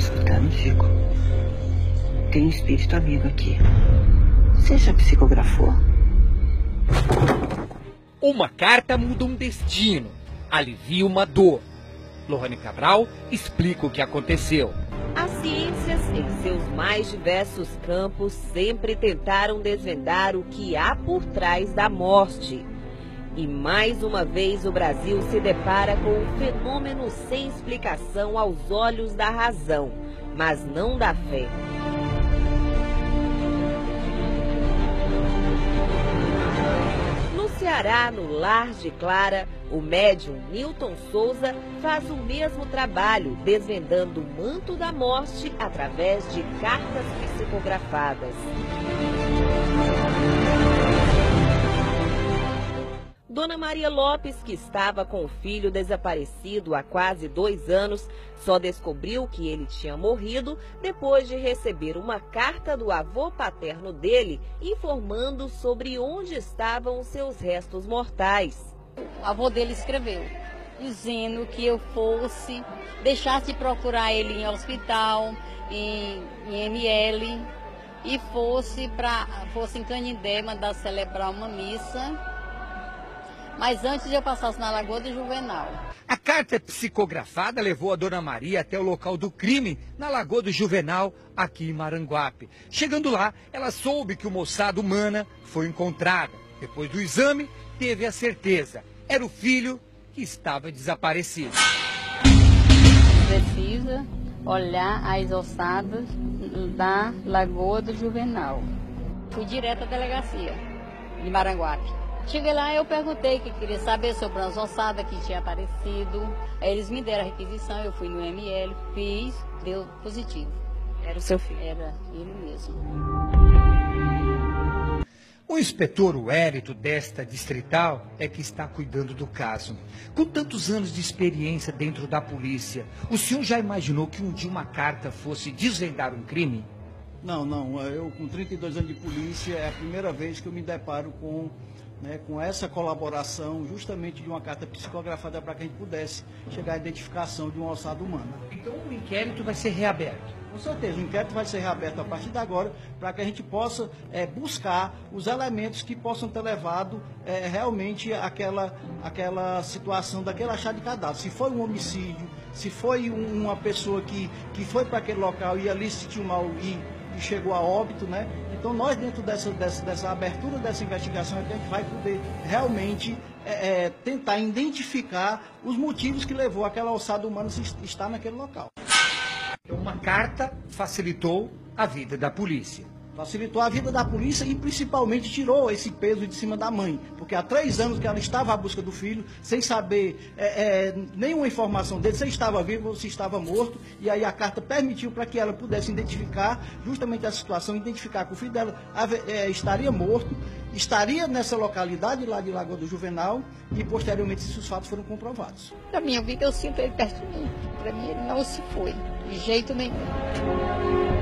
escutando, Chico? Tem um espírito amigo aqui. Você já psicografou? Uma carta muda um destino, alivia uma dor. Lohane Cabral explica o que aconteceu. As ciências, em seus mais diversos campos, sempre tentaram desvendar o que há por trás da morte. E mais uma vez o Brasil se depara com um fenômeno sem explicação aos olhos da razão, mas não da fé. No Ceará, no Lar de Clara, o médium Newton Souza faz o mesmo trabalho, desvendando o manto da morte através de cartas psicografadas. Dona Maria Lopes, que estava com o filho desaparecido há quase dois anos, só descobriu que ele tinha morrido depois de receber uma carta do avô paterno dele informando sobre onde estavam os seus restos mortais. O avô dele escreveu, dizendo que eu fosse, deixasse de procurar ele em hospital, em, em ML, e fosse para fosse em Canindé mandar celebrar uma missa mas antes de eu passasse na Lagoa do Juvenal. A carta psicografada levou a Dona Maria até o local do crime, na Lagoa do Juvenal, aqui em Maranguape. Chegando lá, ela soube que o moçado humana foi encontrada. Depois do exame, teve a certeza. Era o filho que estava desaparecido. Precisa olhar as ossadas da Lagoa do Juvenal. Fui direto à delegacia de Maranguape. Cheguei lá eu perguntei que queria saber sobre as ossadas que tinha aparecido. Aí eles me deram a requisição, eu fui no ML, fiz, deu positivo. Era o seu filho? Era ele mesmo. O inspetor Wérito desta distrital é que está cuidando do caso. Com tantos anos de experiência dentro da polícia, o senhor já imaginou que um dia uma carta fosse desvendar um crime? Não, não. Eu, com 32 anos de polícia, é a primeira vez que eu me deparo com né, com essa colaboração justamente de uma carta psicografada para que a gente pudesse chegar à identificação de uma ossada humana. Então o inquérito vai ser reaberto? Com certeza, o inquérito vai ser reaberto a partir de agora para que a gente possa é, buscar os elementos que possam ter levado é, realmente àquela, àquela situação daquele achado de cadáver. Se foi um homicídio, se foi um, uma pessoa que, que foi para aquele local e ali se sentiu mal e, e chegou a óbito, né? Então, nós, dentro dessa, dessa, dessa abertura dessa investigação, é que a gente vai poder realmente é, é, tentar identificar os motivos que levou aquela ossada humana a estar naquele local. Uma carta facilitou a vida da polícia facilitou a vida da polícia e principalmente tirou esse peso de cima da mãe, porque há três anos que ela estava à busca do filho, sem saber é, é, nenhuma informação dele, se estava vivo ou se estava morto, e aí a carta permitiu para que ela pudesse identificar justamente a situação, identificar que o filho dela é, estaria morto, estaria nessa localidade lá de Lagoa do Juvenal e posteriormente esses fatos foram comprovados. Na minha vida eu sinto ele perto de mim, para mim ele não se foi, de jeito nenhum.